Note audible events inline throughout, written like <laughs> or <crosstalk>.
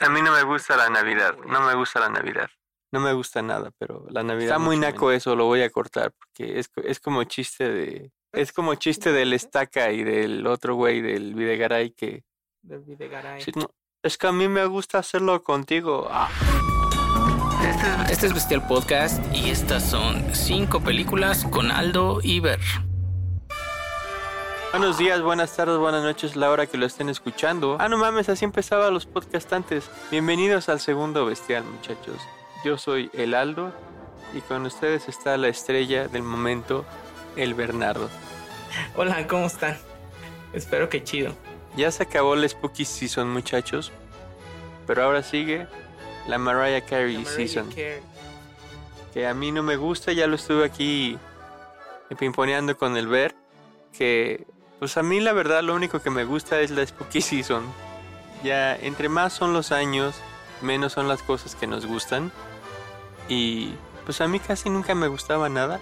A mí no me gusta la Navidad, no me gusta la Navidad. No me gusta nada, pero la Navidad... Está muy naco eso, lo voy a cortar, porque es, es como chiste de... Es como chiste del estaca y del otro güey del Videgaray que... Del Videgaray. Sí, no, es que a mí me gusta hacerlo contigo. Ah. Este es Bestial Podcast y estas son cinco películas con Aldo y Ver. Buenos días, buenas tardes, buenas noches, la hora que lo estén escuchando. Ah, no mames, así empezaba los podcasts antes. Bienvenidos al segundo Bestial, muchachos. Yo soy el Aldo y con ustedes está la estrella del momento, el Bernardo. Hola, ¿cómo están? Espero que chido. Ya se acabó el Spooky Season, muchachos. Pero ahora sigue la Mariah Carey La Mariah Season. Carey. Que a mí no me gusta, ya lo estuve aquí pimponeando con el Ver. Que pues a mí la verdad lo único que me gusta es la Spooky Season. Ya entre más son los años, menos son las cosas que nos gustan. Y pues a mí casi nunca me gustaba nada.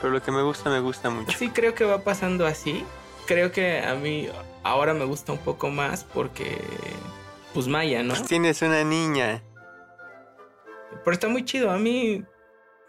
Pero lo que me gusta, me gusta mucho. Sí, creo que va pasando así. Creo que a mí ahora me gusta un poco más porque, pues Maya, ¿no? Pues tienes una niña. Pero está muy chido. A mí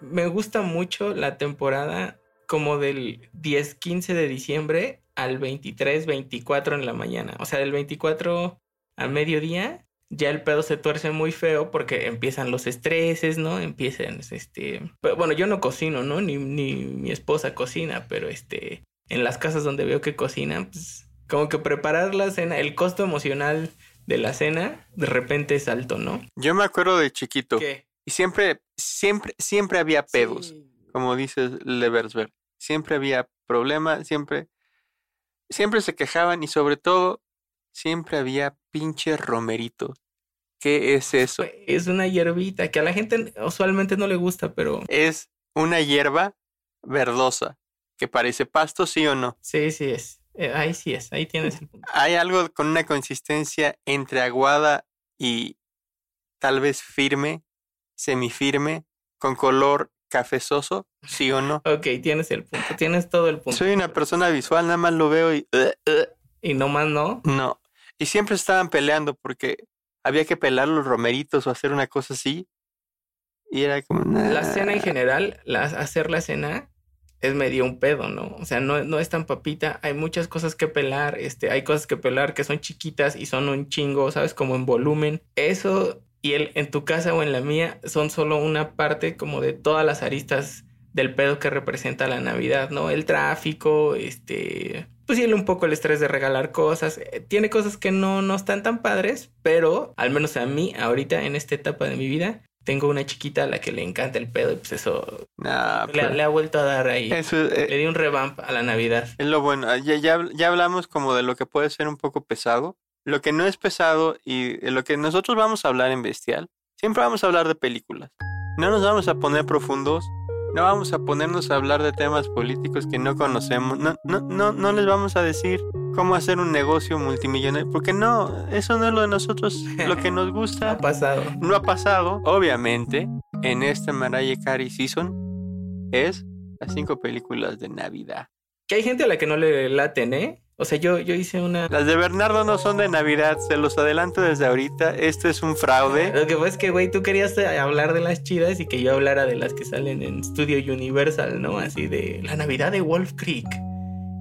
me gusta mucho la temporada como del 10-15 de diciembre al 23-24 en la mañana. O sea, del 24 al mediodía ya el pedo se tuerce muy feo porque empiezan los estreses, ¿no? Empiezan, este... pero bueno, yo no cocino, ¿no? Ni, ni mi esposa cocina, pero este... En las casas donde veo que cocinan, pues como que preparar la cena, el costo emocional de la cena de repente es alto, ¿no? Yo me acuerdo de chiquito. ¿Qué? Y siempre, siempre, siempre había pedos. Sí. como dices Leversberg. Siempre había problemas, siempre, siempre se quejaban y sobre todo, siempre había pinche romerito. ¿Qué es eso? Es una hierbita que a la gente usualmente no le gusta, pero Es una hierba verdosa que parece pasto, sí o no. sí, sí es. Eh, ahí sí es, ahí tienes el punto. Hay algo con una consistencia entre aguada y tal vez firme, semifirme, con color cafezoso, sí o no. Ok, tienes el punto, tienes todo el punto. Soy una persona visual, nada más lo veo y... Y no más no. No. Y siempre estaban peleando porque había que pelar los romeritos o hacer una cosa así. Y era como. La cena en general, la- hacer la cena es medio un pedo, ¿no? O sea, no, no es tan papita, hay muchas cosas que pelar, este, hay cosas que pelar que son chiquitas y son un chingo, ¿sabes? Como en volumen. Eso y el, en tu casa o en la mía son solo una parte como de todas las aristas del pedo que representa la Navidad, ¿no? El tráfico, este, pues el- un poco el estrés de regalar cosas. Eh, Tiene cosas que no, no están tan padres, pero al menos a mí, ahorita en esta etapa de mi vida, tengo una chiquita a la que le encanta el pedo y pues eso Nah, le, pero le ha vuelto a dar ahí. Eso eh, Le di un revamp a la Navidad. es lo bueno. Ya, ya, ya hablamos como de lo que puede ser un poco pesado. Lo que no es pesado y de lo que nosotros vamos a hablar en Bestial, siempre vamos a hablar de películas. No nos vamos a poner profundos. No vamos a ponernos a hablar de temas políticos que no conocemos. No, no, no, no les vamos a decir cómo hacer un negocio multimillonario. Porque no, eso no es lo de nosotros. Lo que nos <laughs> Ha gusta pasado. no ha pasado. Obviamente, en esta Mariah Carey Season es las cinco películas de Navidad. Que hay gente a la que no le laten, ¿eh? O sea, yo, yo hice una... Las de Bernardo no son de Navidad, se los adelanto desde ahorita. Esto es un fraude. Lo que pasa es que, güey, tú querías eh, hablar de las chidas y que yo hablara de las que salen en Studio Universal, ¿no? Así de la Navidad de Wolf Creek.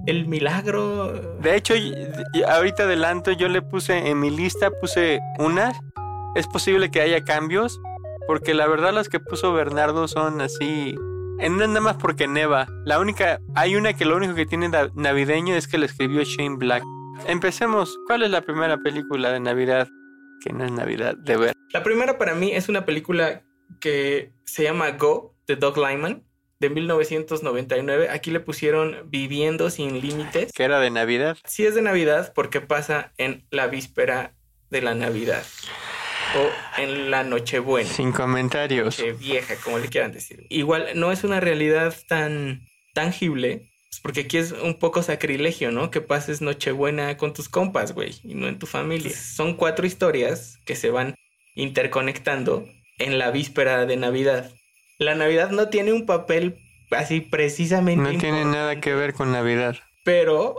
El milagro... De hecho, ahorita adelanto, yo le puse en mi lista, puse unas. Es posible que haya cambios, porque la verdad las que puso Bernardo son así. En nada más porque neva. La única, hay una que lo único que tiene navideño es que la escribió Shane Black. Empecemos. ¿Cuál es la primera película de Navidad que no es Navidad de ver? La primera para mí es una película que se llama Go, de Doug Lyman, de 1999. Aquí le pusieron Viviendo sin Límites. Que era de Navidad. Sí es de Navidad porque pasa en la víspera de la Navidad. O en la Nochebuena. Sin comentarios. Noche vieja, como le quieran decir. Igual no es una realidad tan tangible. pues porque aquí es un poco sacrilegio, ¿no? Que pases Nochebuena con tus compas, güey, y no en tu familia. Son cuatro historias que se van interconectando en la víspera de Navidad. La Navidad no tiene un papel así precisamente. No tiene nada que ver con Navidad. Pero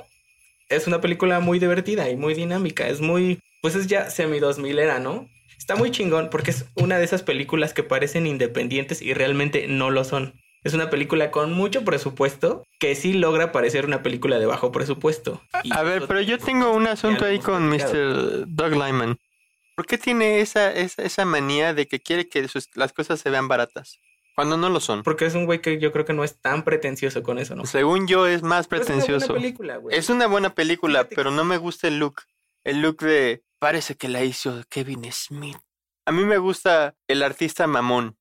es una película muy divertida y muy dinámica. Es muy, pues es ya semi 2000 era, ¿no? Está muy chingón porque es una de esas películas que parecen independientes y realmente no lo son. Es una película con mucho presupuesto que sí logra parecer una película de bajo presupuesto. Y A ver, pero yo tengo un asunto ahí con. Mr. Doug Lyman. ¿Por qué tiene esa, esa, esa manía de que quiere que sus- las cosas se vean baratas? Cuando no lo son. Porque es un güey que yo creo que no es tan pretencioso con eso, ¿no? Según yo es más Pero pretencioso. Es una buena película, güey. Es una buena película, pero no me gusta el look. El look de... Parece que la hizo Kevin Smith. A mí me gusta el artista mamón.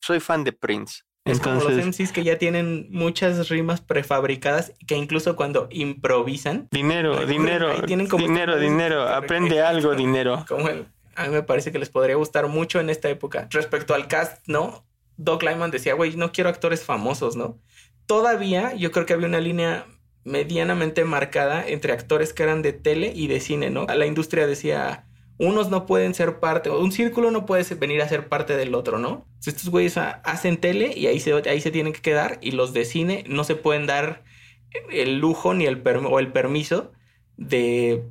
Soy fan de Prince. Es como los Entonces, MCs que ya tienen muchas rimas prefabricadas que incluso cuando improvisan, dinero, dinero, tienen como dinero, dinero. Aprende algo, <laughs> dinero. como el, a mí me parece que les podría gustar mucho en esta época. Respecto al cast, ¿no? Doug Lyman decía, güey, no quiero actores famosos, ¿no? Todavía yo creo que había una línea medianamente marcada entre actores que eran de tele y de cine, ¿no? La industria decía, unos no pueden ser parte, un círculo no puede venir a ser parte del otro, ¿no? Entonces, estos güeyes hacen tele y ahí se, ahí se tienen que quedar y los de cine no se pueden dar el lujo ni el, permiso de,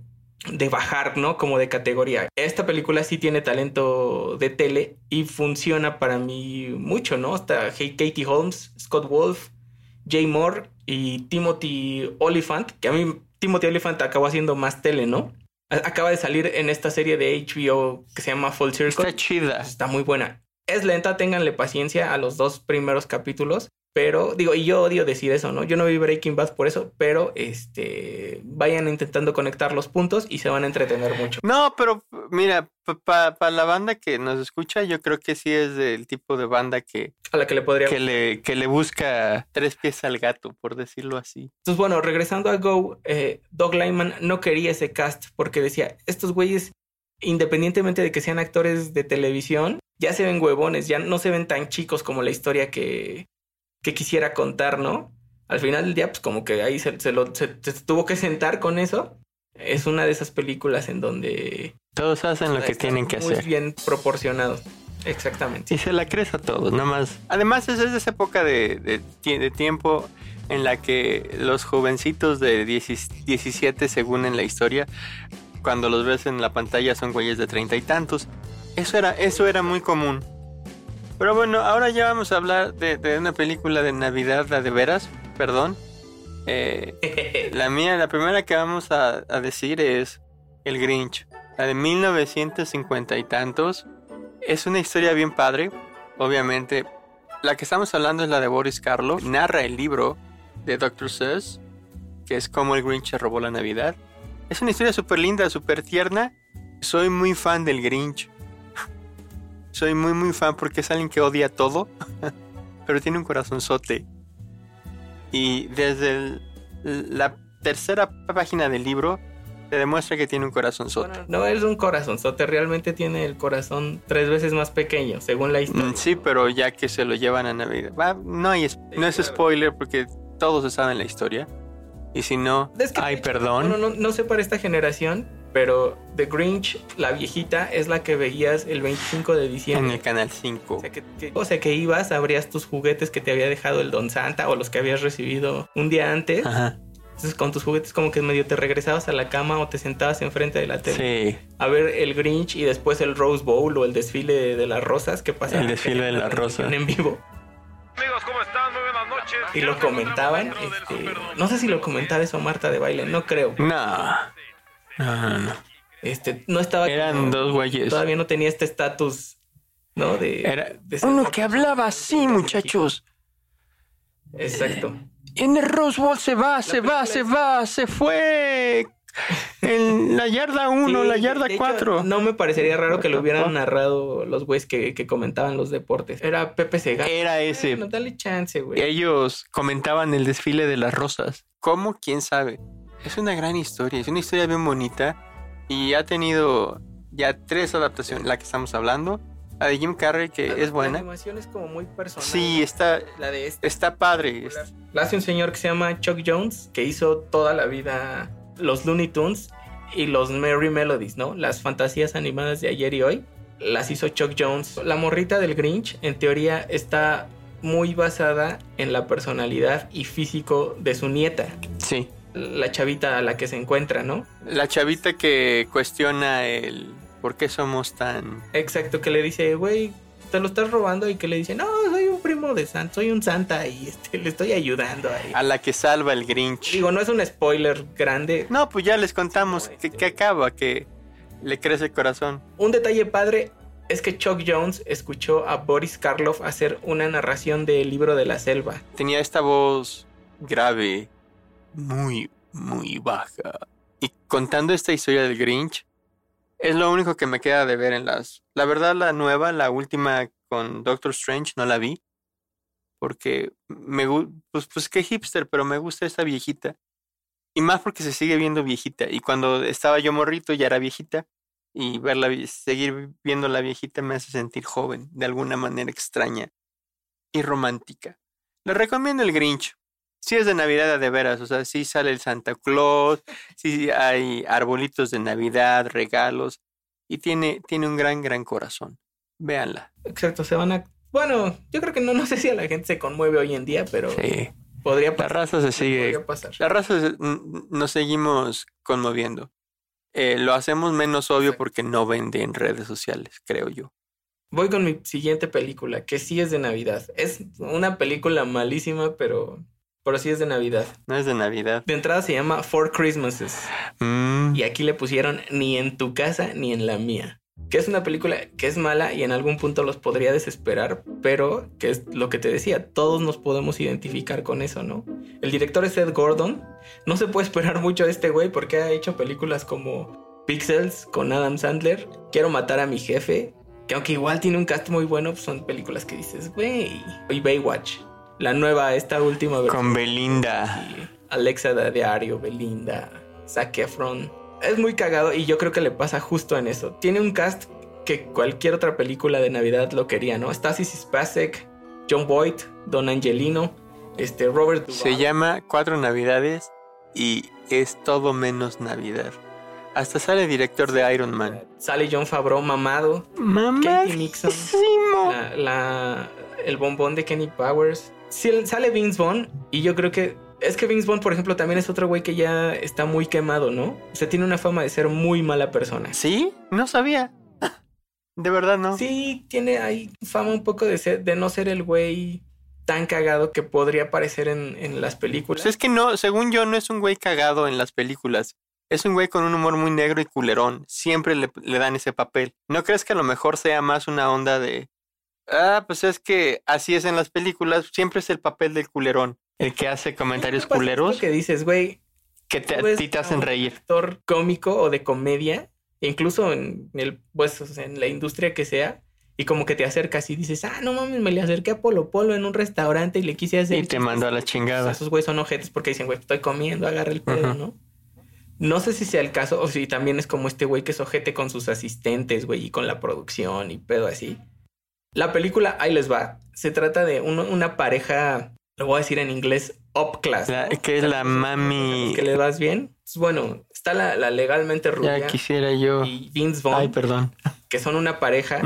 de bajar, ¿no? Como de categoría. Esta película sí tiene talento de tele y funciona para mí mucho, ¿no? Hey, Katie Holmes, Scott Wolf, Jay Moore y Timothy Oliphant, que a mí Timothy Oliphant acabó haciendo más tele, ¿no? Acaba de salir en esta serie de HBO que se llama Full Circle. Está chida. Está muy buena. Es lenta, ténganle paciencia a los dos primeros capítulos. Pero, digo, y yo odio decir eso, ¿no? Yo no vi Breaking Bad por eso, pero este vayan intentando conectar los puntos y se van a entretener mucho. No, pero mira, para la banda que nos escucha, yo creo que sí es del tipo de banda que, A la que le podría. que, le, que le busca tres pies al gato, por decirlo así. Entonces, bueno, regresando a Go, eh, Doug Lyman no quería ese cast porque decía: estos güeyes, independientemente de que sean actores de televisión, ya se ven huevones, ya no se ven tan chicos como la historia que, que quisiera contar, ¿no? Al final del día, pues como que ahí se, se lo, se- se tuvo que sentar con eso. Es una de esas películas en donde Todos hacen lo que tienen que muy hacer. bien proporcionados. Exactamente. Y se la crees a todos, nada más. Además, es es esa época de, de tiempo en la que los jovencitos de 10 17, según en la historia, cuando los ves en la pantalla son güeyes de treinta y tantos. Eso era, eso era muy común. Pero bueno, ahora ya vamos a hablar de, de una película de Navidad, la de veras, perdón. Eh, la mía, la primera que vamos a, a decir es El Grinch, la de 1950 y tantos. Es una historia bien padre, obviamente. La que estamos hablando es la de Boris Karloff. Narra el libro de Dr. Seuss, que es como el Grinch robó la Navidad. Es una historia súper linda, súper tierna. Soy muy fan del Grinch. Soy muy, muy fan porque es alguien que odia todo, <laughs> pero tiene un corazonzote. Y desde el- la tercera página del libro te demuestra que tiene un corazonzote. Bueno, no es un corazonzote, realmente tiene el corazón tres veces más pequeño, según la historia. Mm, Sí, pero ya que se lo llevan a Navidad. No, hay, es- no es spoiler porque todos saben la historia. Y si no, Es que, ay, perdón. bueno, no, no sé para esta generación, pero The Grinch, la viejita, es la que veías el 25 de En diciembre. el canal 5. O sea, que, que- o sea, que ibas, abrías tus juguetes que te había dejado el Don Santa o los que habías recibido un día antes. Ajá. Entonces, con tus juguetes, como que medio te regresabas a la cama o te sentabas enfrente de la tele Sí. a ver el Grinch y después el Rose Bowl o el desfile de, de las rosas que pasa El desfile de las rosas. en vivo. Amigos, ¿cómo están? Muy buenas noches. Y lo comentaban. este, no sé si lo comentaba eso Marta de baile, no creo. No. No, no, no. Este, no estaba. Eran como- dos güeyes. Todavía no tenía este estatus, ¿no? De. Era de ser- uno que hablaba así, muchachos. Exacto. En el Rose Bowl se va, se va, es- se va, se fue. En la yarda 1, Sí, la yarda de hecho, 4. No me parecería raro que lo hubieran narrado los güeyes que, que comentaban los deportes. Era Pepe Segarra. Era ese. Bueno, dale chance, güey. Ellos comentaban el desfile de las rosas. ¿Cómo? ¿Quién sabe? Es una gran historia, es una historia bien bonita y ha tenido ya tres adaptaciones, la que estamos hablando. La de Jim Carrey, que La- es La buena. animación es como muy personal. Sí, está, La de este. está padre. La hace un señor que se llama Chuck Jones, que hizo toda la vida los Looney Tunes y los Merry Melodies, ¿no? Las fantasías animadas de ayer y hoy. Las hizo Chuck Jones. La morrita del Grinch, en teoría, está muy basada en la personalidad y físico de su nieta, Sí. La chavita a la que se encuentra, ¿no? La chavita que cuestiona el, ¿Por qué somos tan... Exacto, que le dice, güey, te lo estás robando y que le dice, no, soy un primo de Santa, soy un Santa y este, le estoy ayudando ahí. A la que salva el Grinch. Digo, no es un spoiler grande. No, pues ya les contamos que, que acaba, que le crece el corazón. Un detalle padre es que Chuck Jones escuchó a Boris Karloff hacer una narración del libro de la selva. Tenía esta voz grave, muy, muy baja. Y contando esta historia del Grinch, es lo único que me queda de ver en las... La verdad, la nueva, la última con Doctor Strange, no la vi. Porque me. Pues, pues qué hipster, pero me gusta esta viejita. Y más porque se sigue viendo viejita. Y cuando estaba yo morrito ya era viejita. Y verla, seguir viendo la viejita me hace sentir joven, de alguna manera extraña y romántica. Le recomiendo el Grinch. Sí es de Navidad de veras, o sea, sí sale el Santa Claus, sí hay arbolitos de Navidad, regalos, y tiene, tiene un gran, gran corazón. Véanla. Exacto, se van a... Bueno, yo creo que no, no sé si a la gente se conmueve hoy en día, pero Sí. podría La pasar. raza se sigue. pasar. La raza se- nos seguimos conmoviendo. Eh, lo hacemos menos obvio Exacto. porque no vende en redes sociales, creo yo. Voy con mi siguiente película, que sí es de Navidad. Es una película malísima, pero, pero sí es de Navidad. No es de Navidad. De entrada se llama Four Christmases. Mm, Y aquí le pusieron ni en tu casa ni en la mía. Que es una película que es mala y en algún punto los podría desesperar, pero que es lo que te decía, todos nos podemos identificar con eso, ¿no? El director es Ed Gordon. No se puede esperar <laughs> mucho de este güey porque ha hecho películas como Pixels con Adam Sandler, Quiero matar a mi jefe, que aunque igual tiene un cast muy bueno, pues son películas que dices, güey. Y Baywatch, la nueva, esta última versión. con Belinda. Alexa de Diario, Belinda, Zac Efron. Es muy cagado y yo creo que le pasa justo en eso. Tiene un cast que cualquier otra película de Navidad lo quería, ¿no? Stacy Spacek, John Boyd, Don Angelino, este Robert Duvall. Se llama Cuatro Navidades y es todo menos Navidad. Hasta sale director de Iron Man. Sale John Favreau mamado, Mamá. Katie Mixon, la, la- el bombón de Kenny Powers. Sí, sale Vince Vaughn y yo creo que es que Vince Vaughn, por ejemplo, también es otro güey que ya está muy quemado, ¿no? O sea, tiene una fama de ser muy mala persona. ¿Sí? No sabía. <laughs> De verdad no. Sí, tiene ahí fama un poco de ser, de no ser el güey tan cagado que podría aparecer en, en las películas. Pues es que no, según yo, no es un güey cagado en las películas. Es un güey con un humor muy negro y culerón. Siempre le, le dan ese papel. ¿No crees que a lo mejor sea más una onda de... Ah, pues es que así es en las películas. Siempre es el papel del culerón. El que hace comentarios ¿Qué culeros que dices, güey, que te, a ti te hacen reír. actor cómico o de comedia, incluso en el, pues, o sea, en la industria que sea, y como que te acercas y dices, ah, no mames, me le acerqué a Polo Polo en un restaurante y le quise hacer. Y te mandó a la O sea, chingada. esos güeyes son ojetes porque dicen, güey, estoy comiendo, agarra el pedo. ¿no? No sé si sea el caso o si también es como este güey que es ojete con sus asistentes, güey, y con la producción y pedo así. La película, ahí les va. Se trata de un- una pareja, lo voy a decir en inglés, up class. Que es la mami- Que le vas bien. Pues, bueno, está la, la legalmente rubia Ya quisiera yo. y Vince Vaughn, Ay, perdón. que son una pareja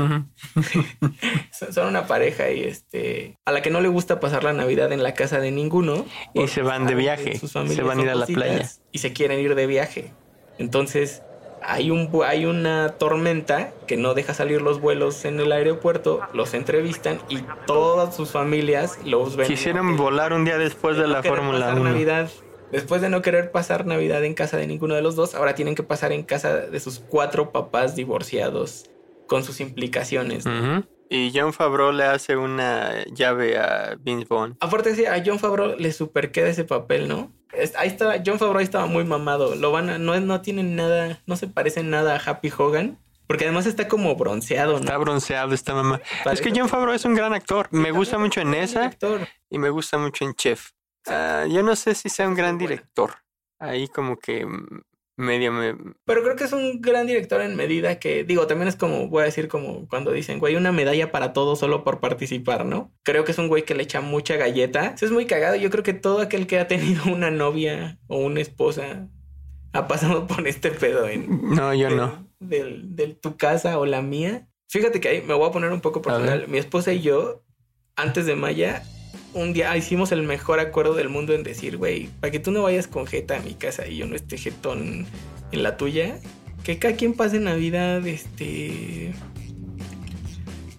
<laughs> son son una pareja y este a la que no le gusta pasar la Navidad en la casa de ninguno Y se van de viaje, sus se van a ir a la playa. y se quieren ir de viaje. Entonces hay un hay una tormenta que no deja salir los vuelos en el aeropuerto, los entrevistan y todas sus familias los ven. Quisieran volar un día después de no la Fórmula pasar 1. Navidad. Después de no querer pasar Navidad en casa de ninguno de los dos, ahora tienen que pasar en casa de sus cuatro papás divorciados con sus implicaciones. Y John Favreau le hace una llave a Vince Vaughn. Aparte, sí, a John Favreau le super queda ese papel, ¿no? Ahí estaba, John Favreau ahí estaba muy mamado. Lo van a, no, no tienen nada, no se parecen nada a Happy Hogan. Porque además está como bronceado, ¿no? Está bronceado esta mamá. Es que Parece- John Favreau es un gran actor. Me También gusta mucho en esa y me gusta mucho en Chef. Ah, yo no sé si sea un gran director. Ahí como que mm, medio me... Pero creo que es un gran director en medida que, digo, también es como, voy a decir, como cuando dicen, güey, una medalla para todo solo por participar, ¿no? Creo que es un güey que le echa mucha galleta. Eso es muy cagado. Yo creo que todo aquel que ha tenido <laughs> una novia o una esposa ha pasado por este pedo en, No, yo no. Del, del tu casa o la mía. Fíjate que ahí me voy a poner un poco personal. Mi esposa y yo, antes de Maya, un día hicimos el mejor acuerdo del mundo en decir, güey, para que tú no vayas con jeta a mi casa y yo no esté jetón en la tuya, que cada quien pase Navidad, este,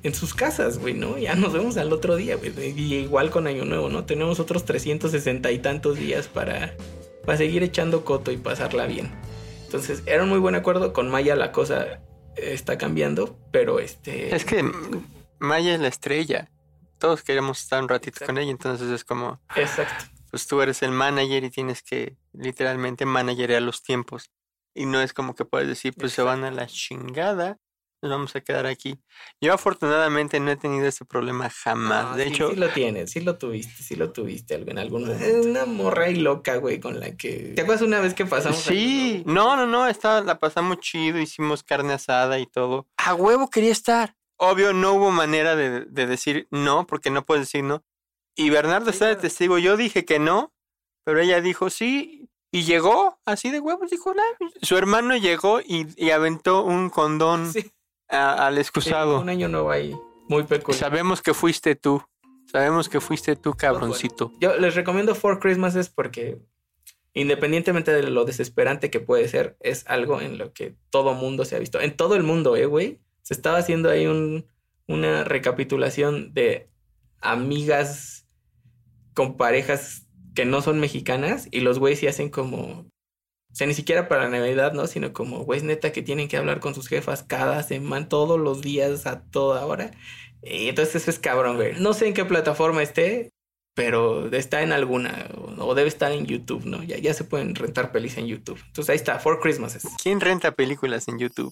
en sus casas, güey, ¿no? Ya nos vemos al otro día, güey. Y igual con Año Nuevo, ¿no? Tenemos otros 360 y tantos días para, para seguir echando coto y pasarla bien. Entonces, era un muy buen acuerdo. Con Maya la cosa está cambiando, pero este... Es que Maya es la estrella. Todos queremos estar un ratito Exacto. con ella, entonces es como, Exacto. pues tú eres el manager y tienes que literalmente managerear los tiempos. Y no es como que puedes decir, pues se van a la chingada, nos vamos a quedar aquí. Yo afortunadamente no he tenido ese problema jamás. No, de sí, hecho, Sí lo tienes, sí lo tuviste, sí lo tuviste en algún momento. Una morra ahí loca, güey, con la que... ¿Te acuerdas una vez que pasamos? Sí, no, no, no, estaba, la pasamos chido, hicimos carne asada y todo. A huevo quería estar. Obvio, no hubo manera de, de decir no, porque no puedes decir no. Y Bernardo está de testigo, yo dije que no, pero ella dijo sí, y llegó así de huevos, dijo, "Nah". su hermano llegó y, y aventó un condón Sí, a- al sí, excusado. un año nuevo ahí, muy peculiar. Sabemos que fuiste tú, sabemos que fuiste tú, cabroncito. Yo les recomiendo Four Christmases porque independientemente de lo desesperante que puede ser, es algo en lo que todo mundo se ha visto. En todo el mundo, eh, güey. Se estaba haciendo ahí un, una recapitulación de amigas con parejas que no son mexicanas y los güeyes sí hacen como... O sea, ni siquiera para la Navidad, ¿no? Sino como, güeyes neta que tienen que hablar con sus jefas cada semana, todos los días, a toda hora. Y entonces eso es cabrón, güey. No sé en qué plataforma esté, pero está en alguna o, debe estar en YouTube, ¿no? Ya, ya se pueden rentar pelis en YouTube. Entonces ahí está, Four Christmases. ¿Quién renta películas en YouTube?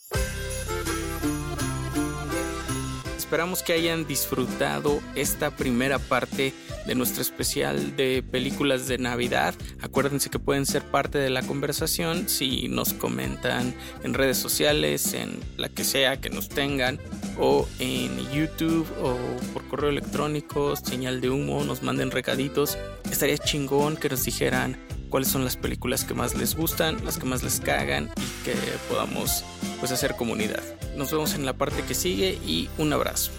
Esperamos que hayan disfrutado esta primera parte de nuestro especial de películas de Navidad. Acuérdense que pueden ser parte de la conversación si nos comentan en redes sociales, en la que sea que nos tengan, o en YouTube o por correo electrónico, señal de humo, nos manden recaditos. Estaría chingón que nos dijeran cuáles son las películas que más les gustan, las que más les cagan y que podamos pues hacer comunidad. Nos vemos en la parte que sigue y un abrazo.